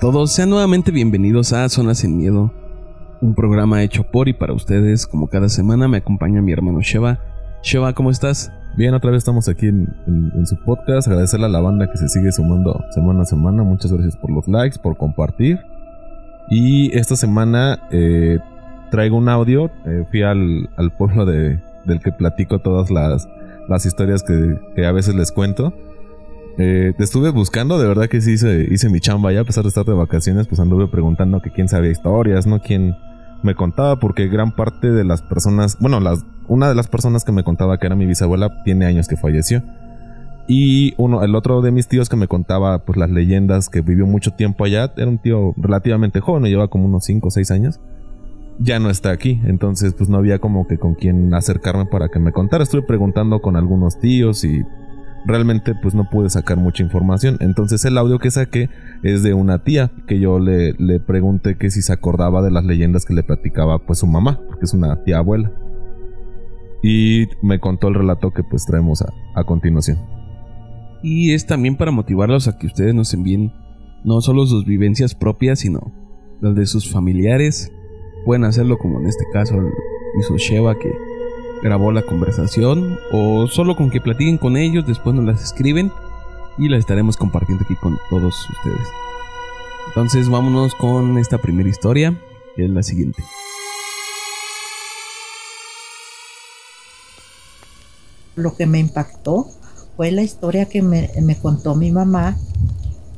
Todos, sean nuevamente bienvenidos a Zona Sin Miedo, un programa hecho por y para ustedes. Como cada semana me acompaña mi hermano Sheva. Sheva, ¿cómo estás? Bien, otra vez estamos aquí en, su podcast. Agradecerle a la banda que se sigue sumando semana a semana. Muchas gracias por los likes, por compartir. Y esta semana eh, traigo un audio. Eh, fui al, pueblo de, del que platico todas las, las historias que, que a veces les cuento. Eh, te estuve buscando, de verdad que sí hice, hice mi chamba ya, a pesar de estar de vacaciones, pues anduve preguntando que quién sabía historias, ¿no? Quién me contaba, porque gran parte de las personas, bueno, las, una de las personas que me contaba que era mi bisabuela tiene años que falleció. Y uno, el otro de mis tíos que me contaba pues las leyendas, que vivió mucho tiempo allá, era un tío relativamente joven, lleva como unos 5 o 6 años. Ya no está aquí, entonces pues no había como que con quién acercarme para que me contara. Estuve preguntando con algunos tíos y realmente pues no pude sacar mucha información. Entonces el audio que saqué es de una tía que yo le, le pregunté que si se acordaba de las leyendas que le platicaba pues su mamá, porque es una tía abuela. Y me contó el relato que pues traemos a, a continuación. Y es también para motivarlos a que ustedes nos envíen no solo sus vivencias propias, sino las de sus familiares. Pueden hacerlo como en este caso hizo Sheva que grabó la conversación o solo con que platiquen con ellos, después nos las escriben y las estaremos compartiendo aquí con todos ustedes. Entonces vámonos con esta primera historia, que es la siguiente. Lo que me impactó fue la historia que me, contó mi mamá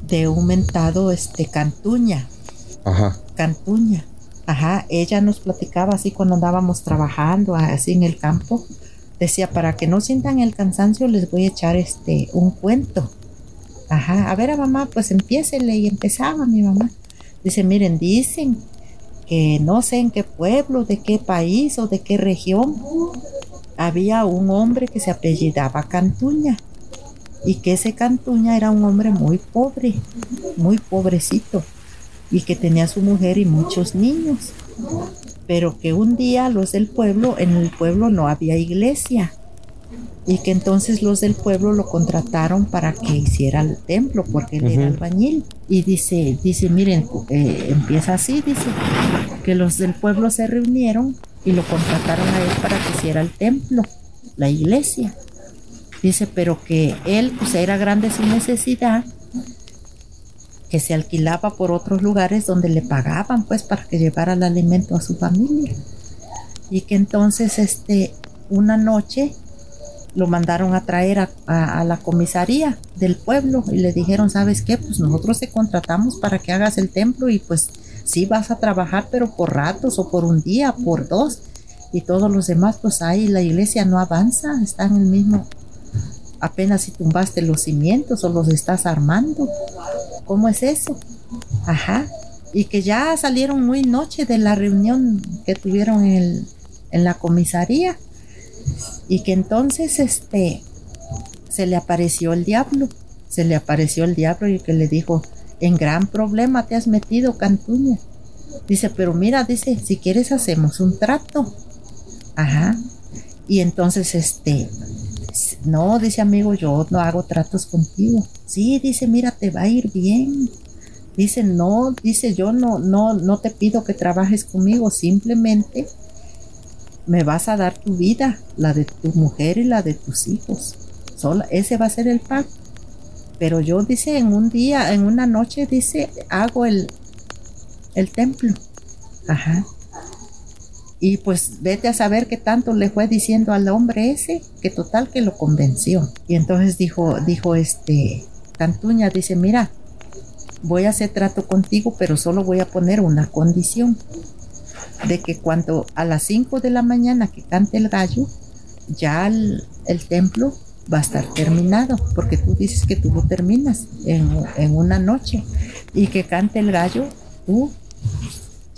de un mentado este Cantuña. Ajá. Cantuña. Ajá, ella nos platicaba así cuando andábamos trabajando así en el campo. Decía, para que no sientan el cansancio les voy a echar este un cuento. Ajá, a ver a mamá, pues empiésele y empezaba mi mamá. Dice, miren, dicen que no sé en qué pueblo, de qué país o de qué región había un hombre que se apellidaba Cantuña y que ese Cantuña era un hombre muy pobre, muy pobrecito y que tenía su mujer y muchos niños. Pero que un día los del pueblo, en el pueblo no había iglesia. Y que entonces los del pueblo lo contrataron para que hiciera el templo, porque él era albañil. Y dice, dice, miren, eh, empieza así, dice, que los del pueblo se reunieron y lo contrataron a él para que hiciera el templo, la iglesia. Dice, pero que él pues era grande su necesidad que se alquilaba por otros lugares donde le pagaban pues para que llevara el alimento a su familia. Y que entonces este, una noche lo mandaron a traer a, la comisaría del pueblo y le dijeron, ¿sabes qué? Pues nosotros te contratamos para que hagas el templo y pues sí vas a trabajar, pero por ratos o por un día, por dos. Y todos los demás, pues ahí la iglesia no avanza, está en el mismo, apenas si tumbaste los cimientos o los estás armando. ¿Cómo es eso? Ajá. Y que ya salieron muy noche de la reunión que tuvieron en, la comisaría. Y que entonces este se le apareció el diablo. Se le apareció el diablo y que le dijo, en gran problema te has metido, Cantuña. Dice, pero mira, dice, si quieres hacemos un trato. Ajá. Y entonces, este, no, dice amigo, yo no hago tratos contigo. Sí, dice, mira, te va a ir bien. Dice, no, dice, yo no, no, no te pido que trabajes conmigo, simplemente me vas a dar tu vida, la de tu mujer y la de tus hijos. Ese va a ser el pago. Pero yo, dice, en un día, en una noche, dice, hago el, el templo. Ajá. Y pues vete a saber qué tanto le fue diciendo al hombre ese, que total que lo convenció. Y entonces dijo, dijo este, Cantuña, dice, mira, voy a hacer trato contigo, pero solo voy a poner una condición. De que cuando a las 5 de la mañana que cante el gallo, ya el, templo va a estar terminado, porque tú dices que tú lo terminas en, en una noche. Y que cante el gallo, tú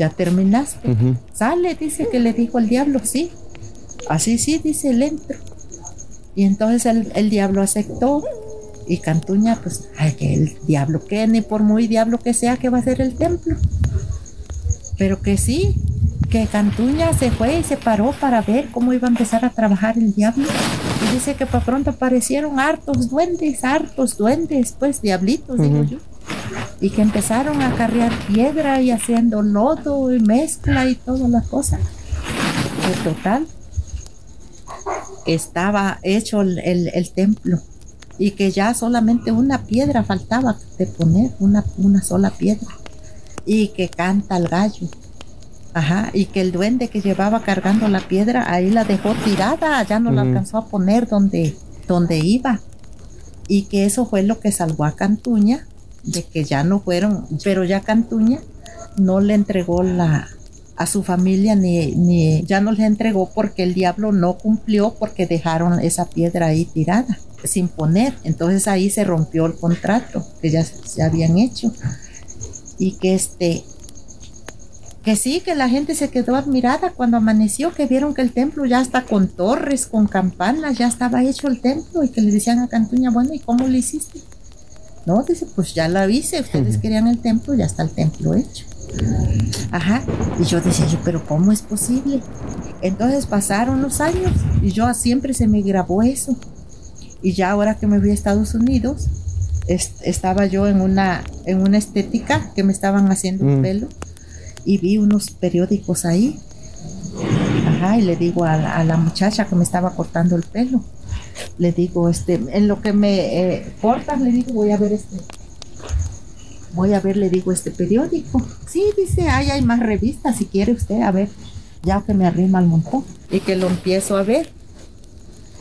ya terminaste. Sale, dice que le dijo el diablo, sí. Así sí, dice el entro. Y entonces el, diablo aceptó. Y Cantuña, pues, ay, que el diablo que ni por muy diablo que sea, que va a ser el templo. Pero que sí, que Cantuña se fue y se paró para ver cómo iba a empezar a trabajar el diablo. Y dice que para pronto aparecieron hartos duendes, hartos duendes, pues diablitos, digo yo y que empezaron a carrear piedra y haciendo lodo y mezcla y todas las cosas. En total, estaba hecho el, el, templo y que ya solamente una piedra faltaba de poner, una, una sola piedra, y que canta el gallo. Ajá, y que el duende que llevaba cargando la piedra ahí la dejó tirada, ya no la alcanzó a poner donde, donde iba. Y que eso fue lo que salvó a Cantuña de que ya no fueron, pero ya Cantuña no le entregó la a su familia ni, ni ya no le entregó porque el diablo no cumplió porque dejaron esa piedra ahí tirada sin poner. Entonces ahí se rompió el contrato que ya se habían hecho. Y que este que sí, que la gente se quedó admirada cuando amaneció, que vieron que el templo ya está con torres, con campanas, ya estaba hecho el templo y que le decían a Cantuña, bueno, ¿y cómo lo hiciste? No, dice, pues ya la hice, ustedes querían el templo, ya está el templo hecho. Ajá, y yo decía, yo, pero ¿cómo es posible? Entonces pasaron los años y yo siempre se me grabó eso. Y ya ahora que me fui a Estados Unidos, estaba yo en una, en una estética que me estaban haciendo un mm. pelo y vi unos periódicos ahí. Ajá, y le digo a la muchacha que me estaba cortando el pelo, le digo, este, en lo que me eh, cortas, le digo, voy a ver este, voy a ver, le digo, este periódico. Sí, dice, ay, hay más revistas, si quiere usted, a ver, ya que me arrima al montón. Y que lo empiezo a ver.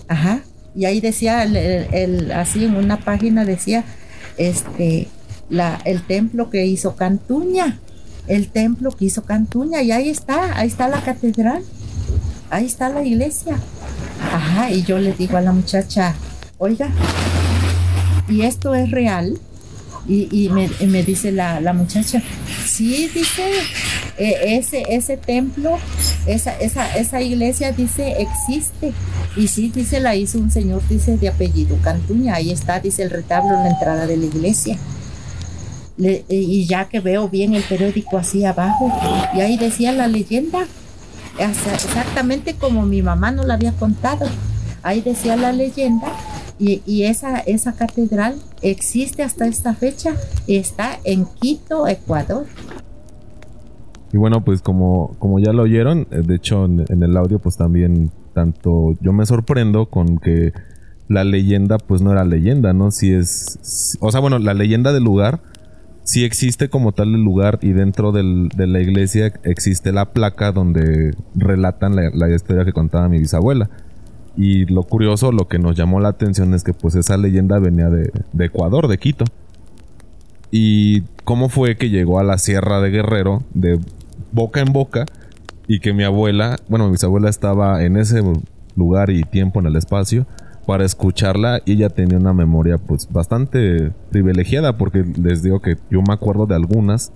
Ajá. Y ahí decía, el, así en una página decía, este, la, el templo que hizo Cantuña. El templo que hizo Cantuña. Y ahí está, ahí está la catedral. Ahí está la iglesia. Ajá, y yo le digo a la muchacha, oiga, ¿y esto es real? Y, me, dice la, muchacha, sí, dice, e, ese, ese templo, esa, esa, esa iglesia, dice, existe. Y sí, dice, la hizo un señor, dice, de apellido Cantuña. Ahí está, dice, el retablo en la entrada de la iglesia. y ya que veo bien el periódico así abajo, y ahí decía la leyenda, exactamente como mi mamá nos la había contado. Ahí decía la leyenda y, esa, esa catedral existe hasta esta fecha y está en Quito, Ecuador. Y bueno, pues como, como ya lo oyeron, eh, de hecho en, en, el audio pues también tanto yo me sorprendo con que la leyenda pues no era leyenda, ¿no? Si es... O sea, bueno, la leyenda del lugar sí existe como tal el lugar y dentro de la iglesia existe la placa donde relatan la, historia que contaba mi bisabuela. Y lo curioso, lo que nos llamó la atención es que pues esa leyenda venía de, de Ecuador, de Quito. Y cómo fue que llegó a la Sierra de Guerrero de boca en boca y que mi abuela, bueno, mi bisabuela estaba en ese lugar y tiempo en el espacio para escucharla y ella tenía una memoria pues bastante privilegiada porque les digo que yo me acuerdo de algunas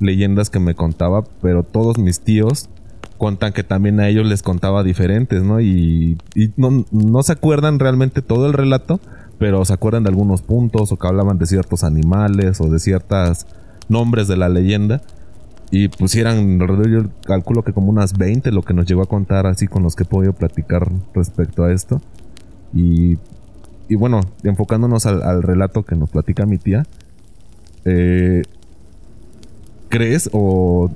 leyendas que me contaba, pero todos mis tíos cuentan que también a ellos les contaba diferentes, ¿no? Y, no, no, se acuerdan realmente todo el relato, pero se acuerdan de algunos puntos o que hablaban de ciertos animales o de ciertos nombres de la leyenda. Y pusieran, yo calculo que como unas 20 lo que nos llegó a contar así con los que he podido platicar respecto a esto. Y, y bueno, enfocándonos al, relato que nos platica mi tía, eh, ¿crees o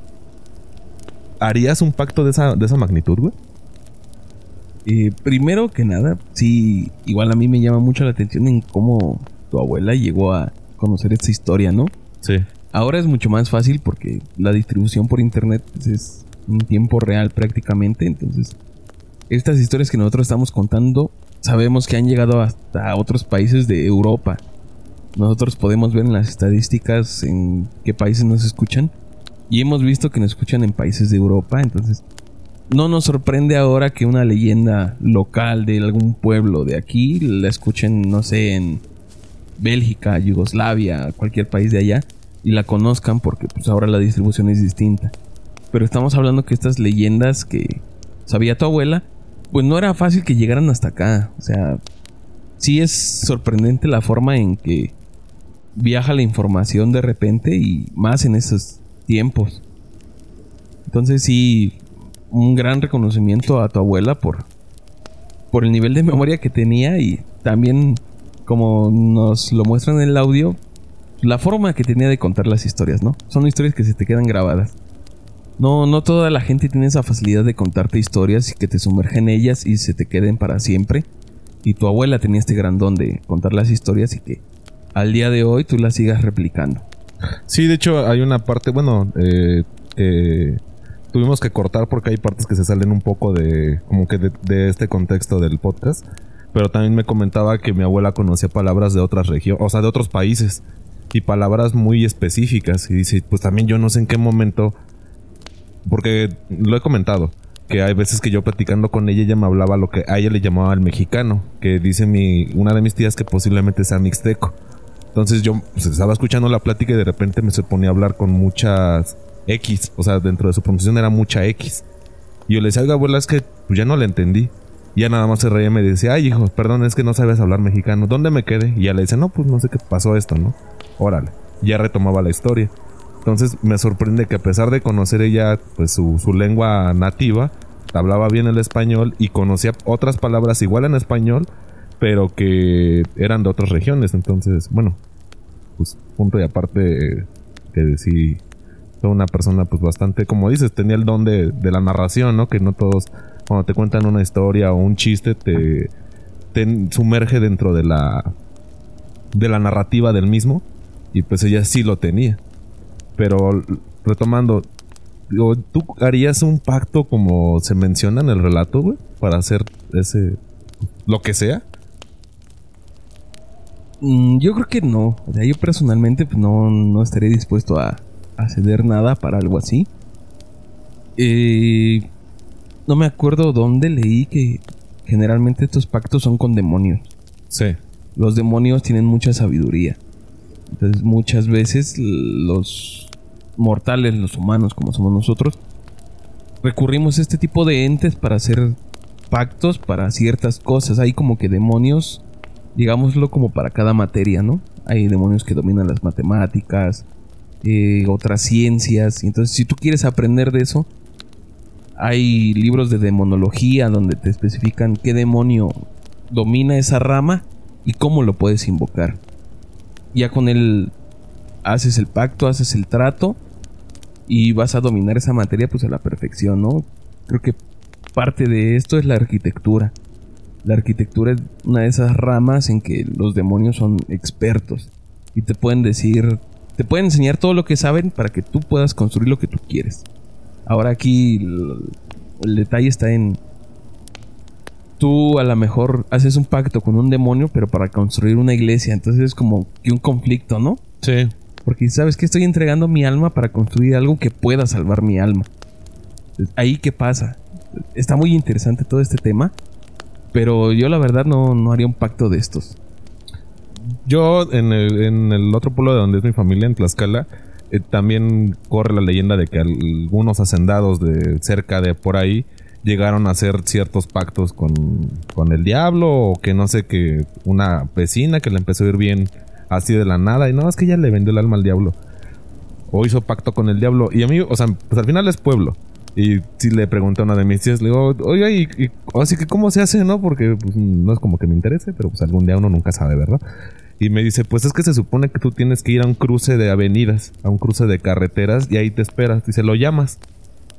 harías un pacto de esa, de esa magnitud, güey? Eh, primero que nada, sí, igual a mí me llama mucho la atención en cómo tu abuela llegó a conocer esta historia, ¿no? Sí. Ahora es mucho más fácil porque la distribución por internet pues, es en tiempo real prácticamente, entonces estas historias que nosotros estamos contando sabemos que han llegado hasta otros países de Europa. Nosotros podemos ver en las estadísticas en qué países nos escuchan. Y hemos visto que nos escuchan en países de Europa. Entonces, no nos sorprende ahora que una leyenda local de algún pueblo de aquí la escuchen, no sé, en Bélgica, Yugoslavia, cualquier país de allá. Y la conozcan porque pues ahora la distribución es distinta. Pero estamos hablando que estas leyendas que sabía tu abuela pues no era fácil que llegaran hasta acá. O sea, sí es sorprendente la forma en que viaja la información de repente y más en esos tiempos. Entonces sí, un gran reconocimiento a tu abuela por, por el nivel de memoria que tenía y también como nos lo muestran en el audio, la forma que tenía de contar las historias, ¿no? Son historias que se te quedan grabadas. No, no toda la gente tiene esa facilidad de contarte historias y que te sumergen en ellas y se te queden para siempre. Y tu abuela tenía este gran don de contar las historias y que al día de hoy tú las sigas replicando. Sí, de hecho hay una parte, bueno, eh, eh, tuvimos que cortar porque hay partes que se salen un poco de, como que de, de este contexto del podcast. Pero también me comentaba que mi abuela conocía palabras de otras regiones, o sea, de otros países. Y palabras muy específicas. Y dice, pues también yo no sé en qué momento. Porque lo he comentado. Que hay veces que yo platicando con ella, ella me hablaba lo que a ella le llamaba el mexicano. Que dice mi, una de mis tías que posiblemente sea mixteco. Entonces yo pues, estaba escuchando la plática y de repente me se ponía a hablar con muchas X. O sea, dentro de su pronunciación era mucha X. Y yo le decía, abuela, es que pues ya no la entendí. Ya nada más se reía y me decía, ay, hijo, perdón, es que no sabes hablar mexicano. ¿Dónde me quedé? Y ya le dice, no, pues no sé qué pasó esto, ¿no? Órale. Ya retomaba la historia. Entonces me sorprende que a pesar de conocer ella, pues su, su lengua nativa, hablaba bien el español y conocía otras palabras igual en español, pero que eran de otras regiones. Entonces, bueno, pues punto y aparte que sí, fue una persona pues bastante, como dices, tenía el don de, de la narración, ¿no? Que no todos cuando te cuentan una historia o un chiste, te, te sumerge dentro de la, de la narrativa del mismo. Y pues ella sí lo tenía. Pero retomando, ¿tú harías un pacto como se menciona en el relato, güey? Para hacer ese... lo que sea. Mm, yo creo que no. O sea, yo personalmente pues, no, no estaría dispuesto a, a ceder nada para algo así. Eh, no me acuerdo dónde leí que generalmente estos pactos son con demonios. Sí. Los demonios tienen mucha sabiduría. Entonces muchas veces los mortales, los humanos como somos nosotros, recurrimos a este tipo de entes para hacer pactos para ciertas cosas. Hay como que demonios, digámoslo como para cada materia, ¿no? Hay demonios que dominan las matemáticas, eh, otras ciencias. Entonces si tú quieres aprender de eso, hay libros de demonología donde te especifican qué demonio domina esa rama y cómo lo puedes invocar. Ya con él haces el pacto, haces el trato y vas a dominar esa materia pues a la perfección, ¿no? Creo que parte de esto es la arquitectura. La arquitectura es una de esas ramas en que los demonios son expertos y te pueden decir, te pueden enseñar todo lo que saben para que tú puedas construir lo que tú quieres. Ahora aquí el, detalle está en... Tú a lo mejor haces un pacto con un demonio, pero para construir una iglesia. Entonces es como que un conflicto, ¿no? Sí. Porque sabes que estoy entregando mi alma para construir algo que pueda salvar mi alma. Ahí qué pasa. Está muy interesante todo este tema. Pero yo la verdad no, no haría un pacto de estos. Yo en el, en el otro pueblo de donde es mi familia, en Tlaxcala, eh, también corre la leyenda de que algunos hacendados de cerca de por ahí llegaron a hacer ciertos pactos con, con el diablo o que no sé que una vecina que le empezó a ir bien así de la nada y no es que ella le vendió el alma al diablo o hizo pacto con el diablo y a mí o sea pues al final es pueblo y si le pregunté a una de mis tías, le digo, oye, y, así que cómo se hace, ¿no? Porque pues, no es como que me interese, pero pues algún día uno nunca sabe, ¿verdad? Y me dice, pues es que se supone que tú tienes que ir a un cruce de avenidas, a un cruce de carreteras y ahí te esperas. Dice, lo llamas.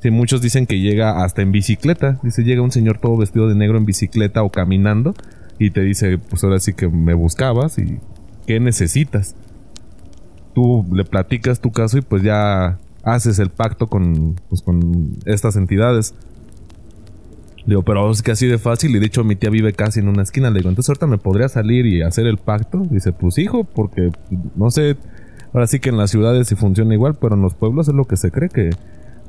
Sí, muchos dicen que llega hasta en bicicleta. Dice, llega un señor todo vestido de negro en bicicleta o caminando y te dice, pues ahora sí que me buscabas y ¿qué necesitas? Tú le platicas tu caso y pues ya haces el pacto con, pues, con estas entidades. Digo, pero es que así de fácil. Y de hecho, mi tía vive casi en una esquina. Le digo, entonces ahorita me podría salir y hacer el pacto. Dice, pues hijo, porque no sé. Ahora sí que en las ciudades sí funciona igual, pero en los pueblos es lo que se cree que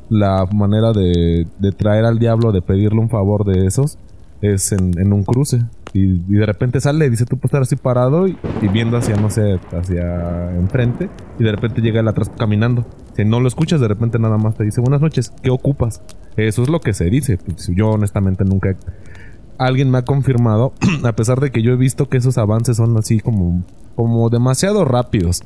la manera de, de traer al diablo, de pedirle un favor de esos, es en, en un cruce. Y, de repente sale dice, tú puedes estar así parado y, viendo hacia, no sé, hacia enfrente. Y de repente llega el atrás caminando. Si no lo escuchas, de repente nada más te dice, buenas noches, ¿qué ocupas? Eso es lo que se dice. Pues, yo honestamente nunca... Alguien me ha confirmado, a pesar de que yo he visto que esos avances son así como, como demasiado rápidos.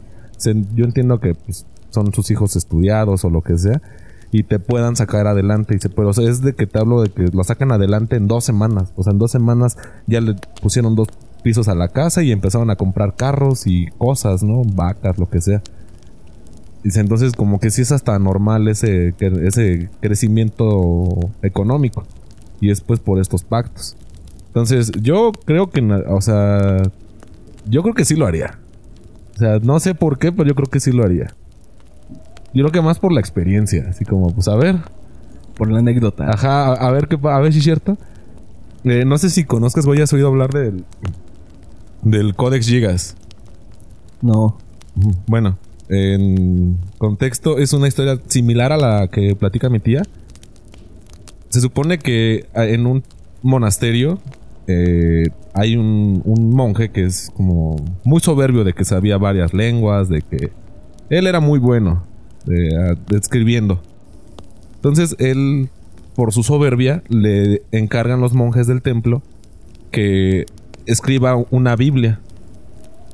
yo entiendo que pues, son sus hijos estudiados o lo que sea y te puedan sacar adelante. Y se puede, o sea, es de que te hablo de que lo sacan adelante en dos semanas. O sea, en dos semanas ya le pusieron dos pisos a la casa y empezaron a comprar carros y cosas, ¿no? Vacas, lo que sea. Dice, entonces como que sí es hasta normal ese, ese crecimiento económico. Y es pues por estos pactos. Entonces yo creo que, o sea, yo creo que sí lo haría. O sea, no sé por qué, pero yo creo que sí lo haría. Yo creo que más por la experiencia, así como, pues a ver. Por la anécdota. Ajá, a, ver qué, a ver si es cierto. Eh, no sé si conozcas o hayas oído hablar del del Codex Gigas. No. Bueno, en contexto es una historia similar a la que platica mi tía. Se supone que en un monasterio eh, hay un, monje que es como muy soberbio de que sabía varias lenguas, de que él era muy bueno de, escribiendo. Entonces él, por su soberbia, le encargan los monjes del templo que escriba una Biblia.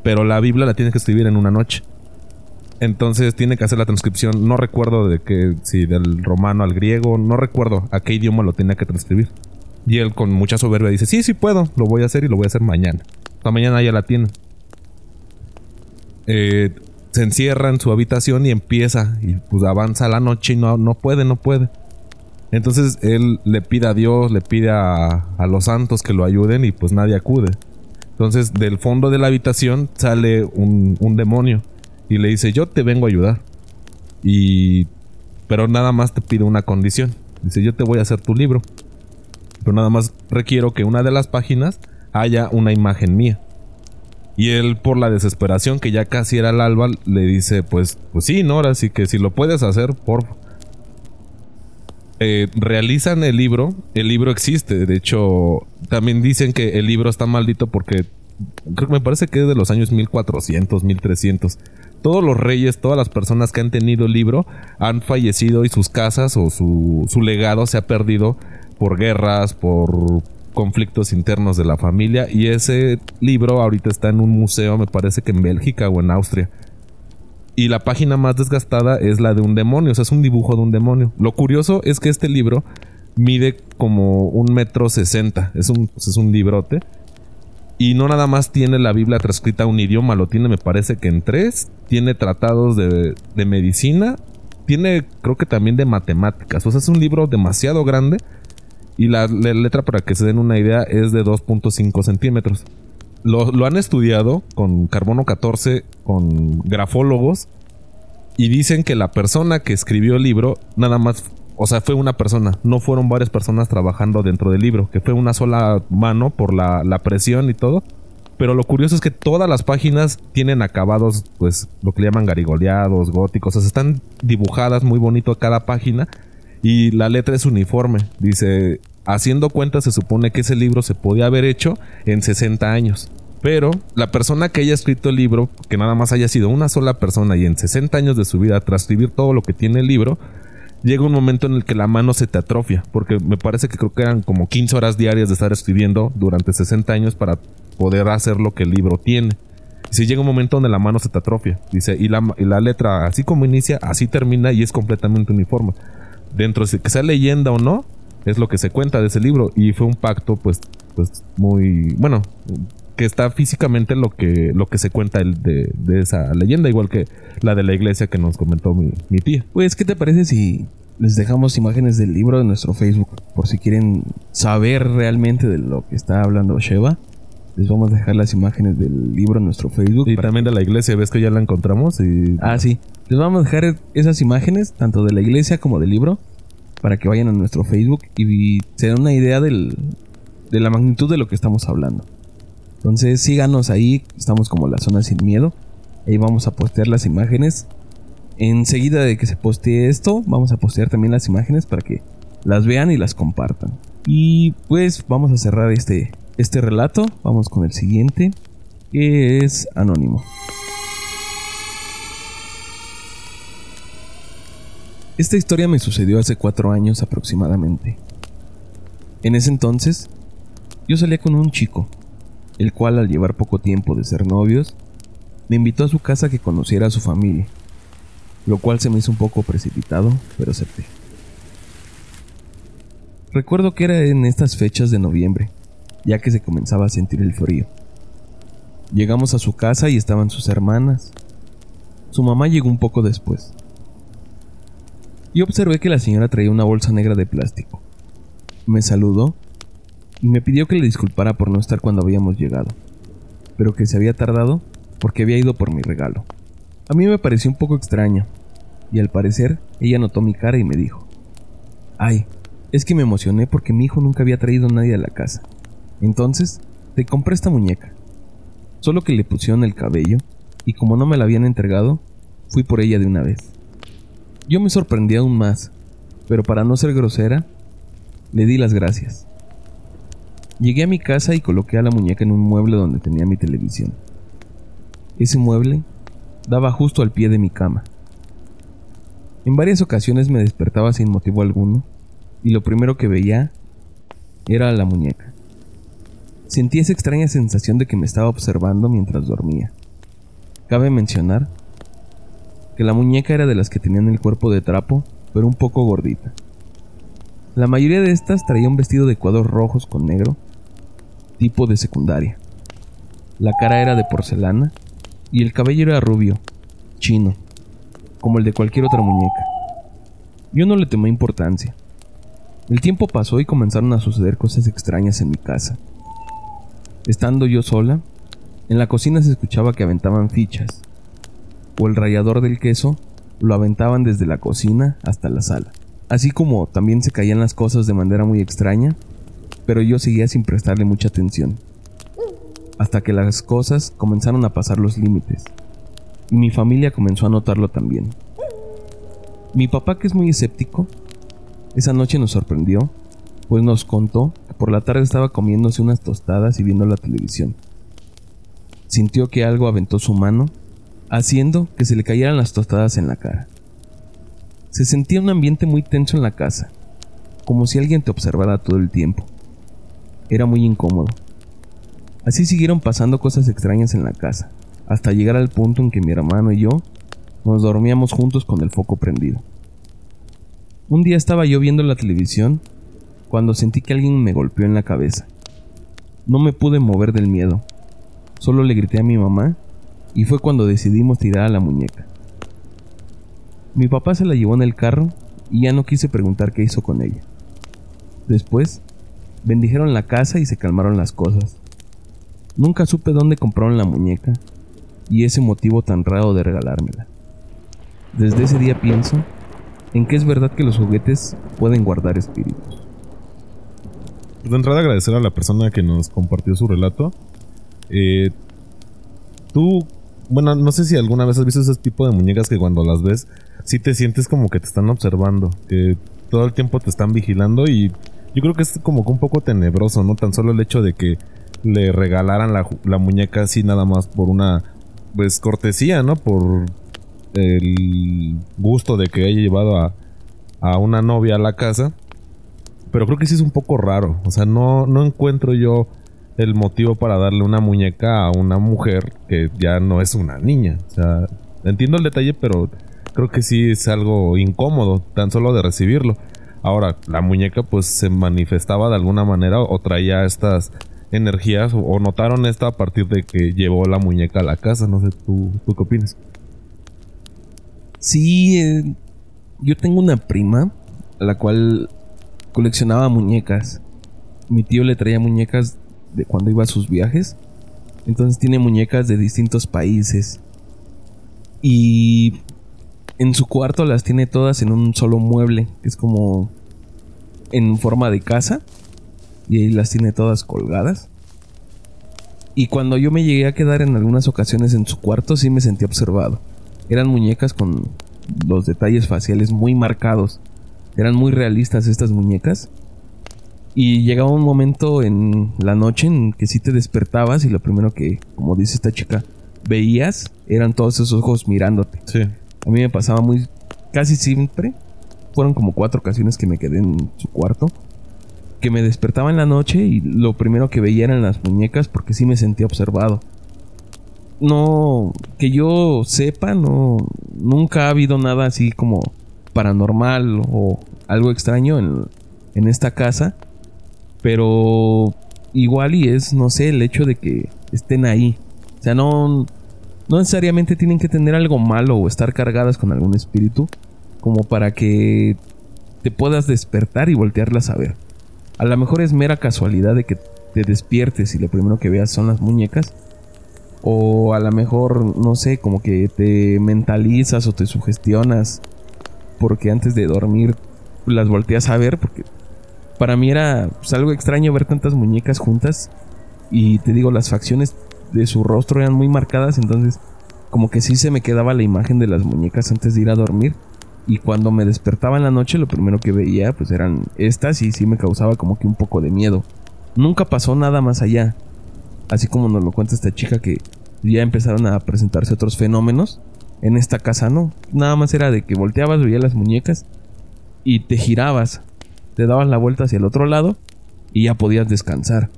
Pero la Biblia la tiene que escribir en una noche. Entonces tiene que hacer la transcripción. No recuerdo de qué, si del romano al griego, no recuerdo a qué idioma lo tenía que transcribir. Y él con mucha soberbia dice, sí, sí puedo, lo voy a hacer y lo voy a hacer mañana. Esta mañana ya la tiene. Eh, se encierra en su habitación y empieza. Y pues avanza la noche y no, no puede, no puede. Entonces él le pide a Dios, le pide a, los santos que lo ayuden y pues nadie acude. Entonces del fondo de la habitación sale un, un demonio y le dice, yo te vengo a ayudar. Y... Pero nada más te pido una condición. Dice, yo te voy a hacer tu libro. Pero nada más requiero que una de las páginas haya una imagen mía. Y él, por la desesperación que ya casi era el alba, le dice, pues, pues sí, no, ahora sí que si lo puedes hacer, por eh, realizan el libro. El libro existe. De hecho, también dicen que el libro está maldito porque creo que me parece que es de los años 1400, 1300. Todos los reyes, todas las personas que han tenido el libro han fallecido y sus casas o su, su legado se ha perdido por guerras, por conflictos internos de la familia y ese libro ahorita está en un museo, me parece que en Bélgica o en Austria. Y la página más desgastada es la de un demonio, o sea, es un dibujo de un demonio. Lo curioso es que este libro mide como un metro sesenta, es un, es un librote. Y no nada más tiene la Biblia transcrita a un idioma, lo tiene me parece que en tres. Tiene tratados de, de medicina, tiene creo que también de matemáticas. O sea, es un libro demasiado grande y la, letra, para que se den una idea, es de 2.5 centímetros. Lo, han estudiado con carbono 14, con grafólogos, y dicen que la persona que escribió el libro, nada más, o sea, fue una persona, no fueron varias personas trabajando dentro del libro, que fue una sola mano por la, la presión y todo. Pero lo curioso es que todas las páginas tienen acabados, pues, lo que le llaman garigoleados, góticos, o sea, están dibujadas muy bonito cada página y la letra es uniforme. Dice, haciendo cuenta se supone que ese libro se podía haber hecho en 60 años. Pero la persona que haya escrito el libro, que nada más haya sido una sola persona y en 60 años de su vida transcribir todo lo que tiene el libro, llega un momento en el que la mano se te atrofia, porque me parece que creo que eran como 15 horas diarias de estar escribiendo durante 60 años para poder hacer lo que el libro tiene. Si llega un momento donde la mano se te atrofia, dice, y la, y la letra así como inicia, así termina y es completamente uniforme dentro de que sea leyenda o no, es lo que se cuenta de ese libro. Y fue un pacto, pues, pues muy, bueno, que está físicamente lo que, lo que se cuenta de, esa leyenda, igual que la de la iglesia que nos comentó mi, mi tía. Pues, ¿qué te parece si les dejamos imágenes del libro en nuestro Facebook? Por si quieren saber realmente de lo que está hablando Sheva. Les vamos a dejar las imágenes del libro en nuestro Facebook. Y también de la iglesia, ves que ya la encontramos. Y... Ah, sí. Les vamos a dejar esas imágenes, tanto de la iglesia como del libro, para que vayan a nuestro Facebook y se den una idea del, de la magnitud de lo que estamos hablando. Entonces síganos ahí, estamos como la zona sin miedo. Ahí vamos a postear las imágenes. Enseguida de que se postee esto, vamos a postear también las imágenes para que las vean y las compartan. Y pues vamos a cerrar este, este relato. Vamos con el siguiente, que es anónimo. Esta historia me sucedió hace cuatro años aproximadamente. En ese entonces, yo salía con un chico, el cual al llevar poco tiempo de ser novios, me invitó a su casa que conociera a su familia, lo cual se me hizo un poco precipitado, pero acepté. Recuerdo que era en estas fechas de noviembre, ya que se comenzaba a sentir el frío. Llegamos a su casa y estaban sus hermanas. Su mamá llegó un poco después. Y observé que la señora traía una bolsa negra de plástico. Me saludó y me pidió que le disculpara por no estar cuando habíamos llegado, pero que se había tardado porque había ido por mi regalo. A mí me pareció un poco extraño, y al parecer ella notó mi cara y me dijo, Ay, es que me emocioné porque mi hijo nunca había traído a nadie a la casa. Entonces, te compré esta muñeca. Solo que le pusieron el cabello, y como no me la habían entregado, fui por ella de una vez. Yo me sorprendí aún más, pero para no ser grosera, le di las gracias. Llegué a mi casa y coloqué a la muñeca en un mueble donde tenía mi televisión. Ese mueble daba justo al pie de mi cama. En varias ocasiones me despertaba sin motivo alguno y lo primero que veía era la muñeca. Sentí esa extraña sensación de que me estaba observando mientras dormía. Cabe mencionar que la muñeca era de las que tenían el cuerpo de trapo, pero un poco gordita. La mayoría de estas traía un vestido de cuadros rojos con negro, tipo de secundaria. La cara era de porcelana y el cabello era rubio, chino, como el de cualquier otra muñeca. Yo no le tomé importancia. El tiempo pasó y comenzaron a suceder cosas extrañas en mi casa. Estando yo sola, en la cocina se escuchaba que aventaban fichas, o el rallador del queso lo aventaban desde la cocina hasta la sala. Así como también se caían las cosas de manera muy extraña, pero yo seguía sin prestarle mucha atención. Hasta que las cosas comenzaron a pasar los límites, y mi familia comenzó a notarlo también. Mi papá, que es muy escéptico, esa noche nos sorprendió, pues nos contó por la tarde estaba comiéndose unas tostadas y viendo la televisión. Sintió que algo aventó su mano, haciendo que se le cayeran las tostadas en la cara. Se sentía un ambiente muy tenso en la casa, como si alguien te observara todo el tiempo. Era muy incómodo. Así siguieron pasando cosas extrañas en la casa, hasta llegar al punto en que mi hermano y yo nos dormíamos juntos con el foco prendido. Un día estaba yo viendo la televisión cuando sentí que alguien me golpeó en la cabeza. No me pude mover del miedo. Solo le grité a mi mamá y fue cuando decidimos tirar a la muñeca. Mi papá se la llevó en el carro y ya no quise preguntar qué hizo con ella. Después, bendijeron la casa y se calmaron las cosas. Nunca supe dónde compraron la muñeca y ese motivo tan raro de regalármela. Desde ese día pienso en que es verdad que los juguetes pueden guardar espíritus. De entrada agradecer a la persona que nos compartió su relato. Eh, tú, bueno, no sé si alguna vez has visto ese tipo de muñecas que cuando las ves sí te sientes como que te están observando, que todo el tiempo te están vigilando y yo creo que es como que un poco tenebroso, ¿no? Tan solo el hecho de que le regalaran la, la muñeca así nada más por una, pues, cortesía, ¿no? Por el gusto de que haya llevado a, a una novia a la casa. Pero creo que sí es un poco raro. O sea, no, no encuentro yo el motivo para darle una muñeca a una mujer que ya no es una niña. O sea, entiendo el detalle, pero creo que sí es algo incómodo, tan solo de recibirlo. Ahora, la muñeca pues se manifestaba de alguna manera o traía estas energías o, notaron esto a partir de que llevó la muñeca a la casa. No sé, ¿tú, tú qué opinas? Sí, eh, yo tengo una prima la cual coleccionaba muñecas. Mi tío le traía muñecas de cuando iba a sus viajes. Entonces tiene muñecas de distintos países. Y en su cuarto las tiene todas en un solo mueble, que es como en forma de casa. Y ahí las tiene todas colgadas. Y cuando yo me llegué a quedar en algunas ocasiones en su cuarto, sí me sentí observado. Eran muñecas con los detalles faciales muy marcados. Eran muy realistas estas muñecas. Y llegaba un momento en la noche en que sí te despertabas y lo primero que, como dice esta chica, veías eran todos esos ojos mirándote. Sí. A mí me pasaba muy casi siempre. Fueron como cuatro ocasiones que me quedé en su cuarto. Que me despertaba en la noche y lo primero que veía eran las muñecas porque sí me sentía observado. No, que yo sepa, no, nunca ha habido nada así como paranormal o algo extraño en, en esta casa. Pero igual y es, no sé, el hecho de que estén ahí. O sea, no, no necesariamente tienen que tener algo malo o estar cargadas con algún espíritu como para que te puedas despertar y voltearlas a ver. A lo mejor es mera casualidad de que te despiertes y lo primero que veas son las muñecas. O a lo mejor, no sé, como que te mentalizas o te sugestionas porque antes de dormir las volteas a ver porque para mí era pues, algo extraño ver tantas muñecas juntas y te digo, las facciones de su rostro eran muy marcadas, entonces como que sí se me quedaba la imagen de las muñecas antes de ir a dormir. Y cuando me despertaba en la noche, lo primero que veía pues eran estas y sí me causaba como que un poco de miedo. Nunca pasó nada más allá. Así como nos lo cuenta esta chica que ya empezaron a presentarse otros fenómenos. En esta casa no. Nada más era de que volteabas, veías las muñecas y te girabas. Te dabas la vuelta hacia el otro lado y ya podías descansar.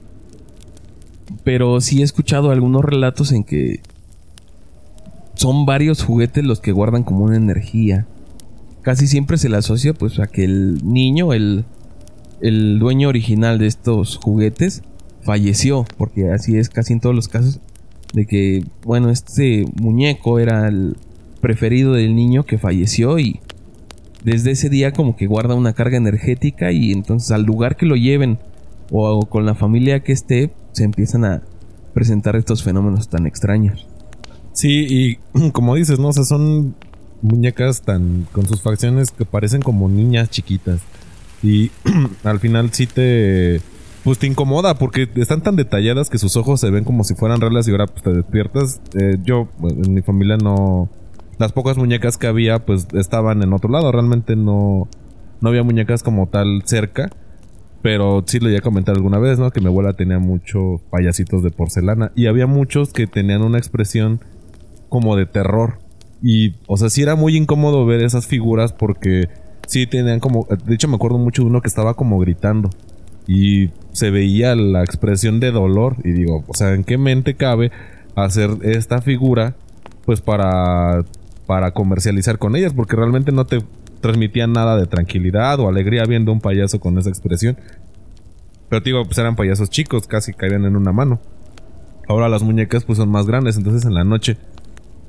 Pero sí he escuchado algunos relatos en que son varios juguetes los que guardan como una energía. Casi siempre se le asocia pues a que el niño, el, el dueño original de estos juguetes, falleció. Porque así es casi en todos los casos. De que, bueno, este muñeco era el preferido del niño que falleció y desde ese día como que guarda una carga energética y entonces al lugar que lo lleven o con la familia que esté, se empiezan a presentar estos fenómenos tan extraños. Sí, y como dices, ¿no? O sea, son muñecas tan con sus facciones que parecen como niñas chiquitas. Y al final sí te pues te incomoda porque están tan detalladas que sus ojos se ven como si fueran reales y ahora pues te despiertas. Eh, yo en mi familia no las pocas muñecas que había pues estaban en otro lado, realmente no no había muñecas como tal cerca. Pero sí lo ya comentar alguna vez, ¿no? Que mi abuela tenía muchos payasitos de porcelana. Y había muchos que tenían una expresión como de terror. Y, o sea, sí era muy incómodo ver esas figuras porque sí tenían como... De hecho, me acuerdo mucho de uno que estaba como gritando. Y se veía la expresión de dolor. Y digo, o sea, ¿en qué mente cabe hacer esta figura? Pues para, para comercializar con ellas. Porque realmente no te transmitían nada de tranquilidad o alegría viendo un payaso con esa expresión. Pero digo, pues eran payasos chicos, casi caían en una mano. Ahora las muñecas pues son más grandes, entonces en la noche,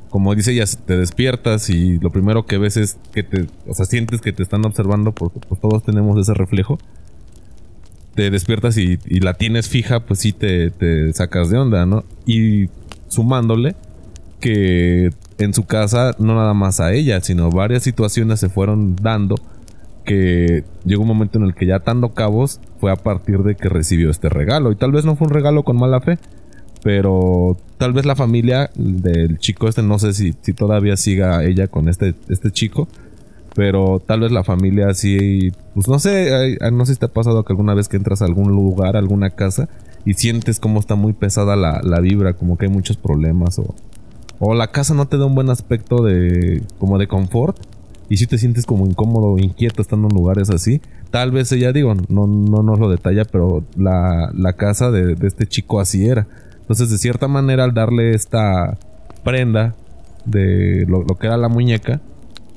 como dice ella, te despiertas y lo primero que ves es que te, o sea, sientes que te están observando porque pues todos tenemos ese reflejo. Te despiertas y, la tienes fija, pues sí te, te sacas de onda, ¿no? Y sumándole que en su casa no nada más a ella, sino varias situaciones se fueron dando que llegó un momento en el que ya atando cabos fue a partir de que recibió este regalo. Y tal vez no fue un regalo con mala fe, pero tal vez la familia del chico este, no sé si, si todavía siga ella con este, este chico, pero tal vez la familia sí, pues no sé, no sé si te ha pasado que alguna vez que entras a algún lugar, alguna casa, y sientes como está muy pesada la, la vibra, como que hay muchos problemas o o la casa no te da un buen aspecto de como de confort y si te sientes como incómodo inquieto estando en lugares así, tal vez ella digo, no, no nos lo detalla, pero la, la casa de, este chico así era. Entonces, de cierta manera, al darle esta prenda de lo, que era la muñeca,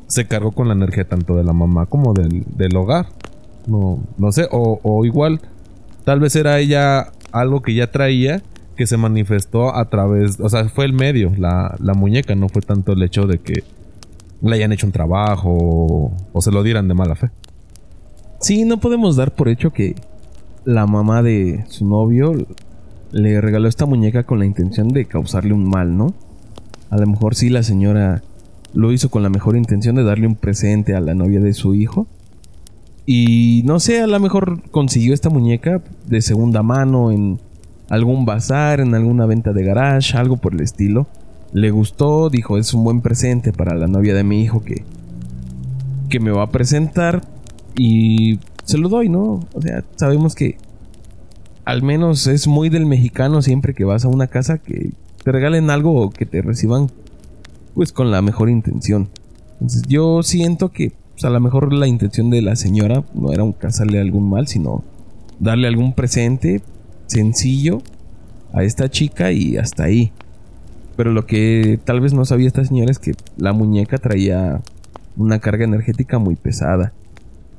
se cargó con la energía tanto de la mamá como del, del hogar. No, no sé, o, o igual, tal vez era ella algo que ya traía que se manifestó a través, o sea, fue el medio, la, muñeca, no fue tanto el hecho de que le hayan hecho un trabajo o, se lo dieran de mala fe. Sí, no podemos dar por hecho que la mamá de su novio le regaló esta muñeca con la intención de causarle un mal, ¿no? A lo mejor sí la señora lo hizo con la mejor intención de darle un presente a la novia de su hijo. Y no sé, a lo mejor consiguió esta muñeca de segunda mano en algún bazar, en alguna venta de garage, algo por el estilo. Le gustó, dijo, es un buen presente para la novia de mi hijo que, que me va a presentar y se lo doy, ¿no? O sea, sabemos que al menos es muy del mexicano siempre que vas a una casa que te regalen algo o que te reciban pues con la mejor intención. Entonces yo siento que pues, a lo mejor la intención de la señora no era un casarle algún mal, sino darle algún presente sencillo a esta chica y hasta ahí. Pero lo que tal vez no sabía esta señora es que la muñeca traía una carga energética muy pesada.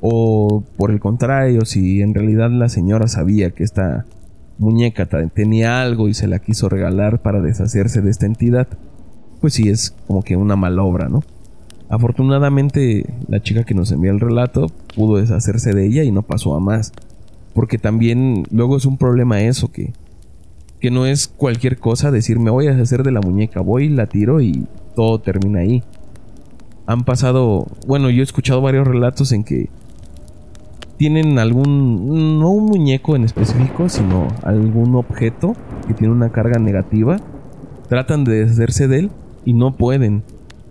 O por el contrario, si en realidad la señora sabía que esta muñeca tenía algo y se la quiso regalar para deshacerse de esta entidad, pues sí es como que una malobra, ¿no? Afortunadamente la chica que nos envió el relato pudo deshacerse de ella y no pasó a más. Porque también luego es un problema eso, que, que no es cualquier cosa decirme voy a deshacer de la muñeca, voy, la tiro y todo termina ahí. Han pasado, bueno, yo he escuchado varios relatos en que tienen algún, no un muñeco en específico, sino algún objeto que tiene una carga negativa, tratan de deshacerse de él y no pueden.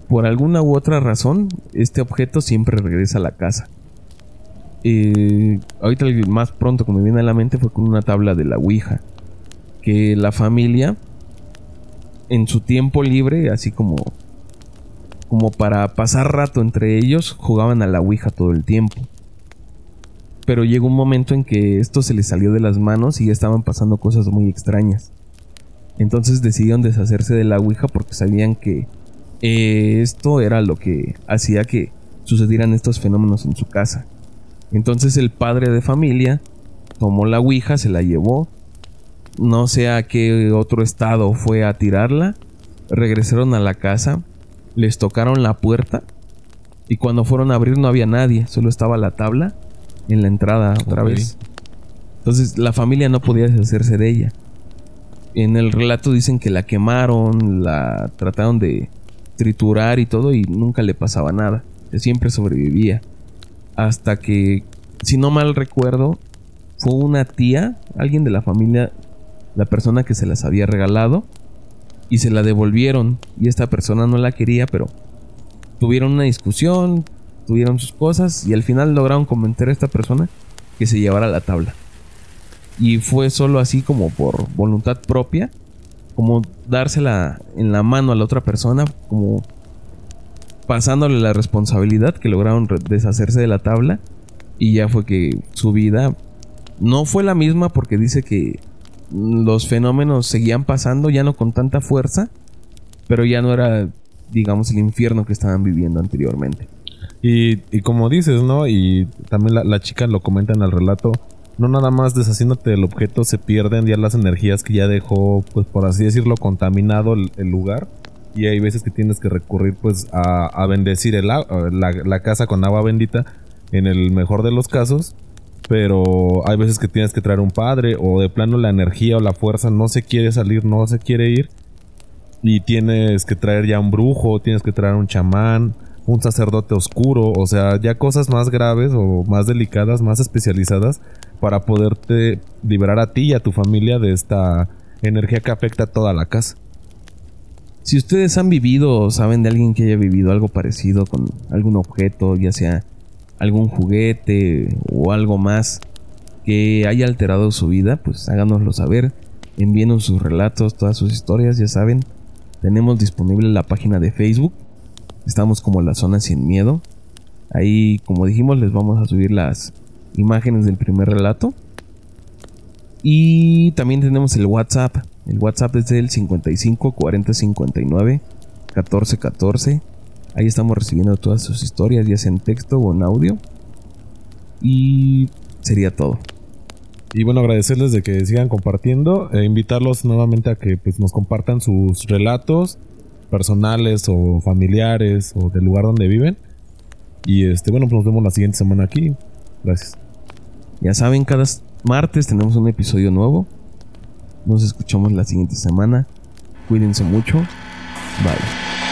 Por alguna u otra razón, este objeto siempre regresa a la casa. Eh, ahorita el más pronto que me viene a la mente fue con una tabla de la Ouija. Que la familia, en su tiempo libre, así como, como para pasar rato entre ellos, jugaban a la Ouija todo el tiempo pero llegó un momento en que esto se les salió de las manos y estaban pasando cosas muy extrañas. Entonces decidieron deshacerse de la Ouija porque sabían que eh, esto era lo que hacía que sucedieran estos fenómenos en su casa. Entonces el padre de familia tomó la Ouija, se la llevó, no sé a qué otro estado fue a tirarla, regresaron a la casa, les tocaron la puerta y cuando fueron a abrir no había nadie, solo estaba la tabla en la entrada otra vez. Entonces la familia no podía deshacerse de ella. En el relato dicen que la quemaron, la trataron de triturar y todo y nunca le pasaba nada. Que siempre sobrevivía. Hasta que, si no mal recuerdo, fue una tía, alguien de la familia, la persona que se las había regalado y se la devolvieron y esta persona no la quería, pero tuvieron una discusión, tuvieron sus cosas y al final lograron convencer a esta persona que se llevara la tabla. Y fue solo así como por voluntad propia, como dársela en la mano a la otra persona, como pasándole la responsabilidad que lograron deshacerse de la tabla y ya fue que su vida no fue la misma porque dice que los fenómenos seguían pasando ya no con tanta fuerza, pero ya no era digamos el infierno que estaban viviendo anteriormente. Y, y como dices, ¿no? Y también la, chica lo comenta en el relato. No nada más deshaciéndote del objeto se pierden ya las energías que ya dejó, pues por así decirlo, contaminado el, lugar. Y hay veces que tienes que recurrir pues a, bendecir la, la casa con agua bendita en el mejor de los casos. Pero hay veces que tienes que traer un padre o de plano la energía o la fuerza no se quiere salir, no se quiere ir. Y tienes que traer ya un brujo, tienes que traer un chamán un sacerdote oscuro, o sea, ya cosas más graves o más delicadas, más especializadas para poderte liberar a ti y a tu familia de esta energía que afecta a toda la casa. Si ustedes han vivido o saben de alguien que haya vivido algo parecido con algún objeto, ya sea algún juguete o algo más que haya alterado su vida, pues háganoslo saber. Envíenos sus relatos, todas sus historias, ya saben. Tenemos disponible la página de Facebook Estamos como la zona sin miedo. Ahí, como dijimos, les vamos a subir las imágenes del primer relato. Y también tenemos el WhatsApp. El WhatsApp es del 55 40 59 14 14. Ahí estamos recibiendo todas sus historias, ya sea en texto o en audio. Y sería todo. Y bueno, agradecerles de que sigan compartiendo. E invitarlos nuevamente a que pues, nos compartan sus relatos personales o familiares o del lugar donde viven. Y este, bueno, pues nos vemos la siguiente semana aquí. Gracias. Ya saben, cada martes tenemos un episodio nuevo. Nos escuchamos la siguiente semana. Cuídense mucho. Bye.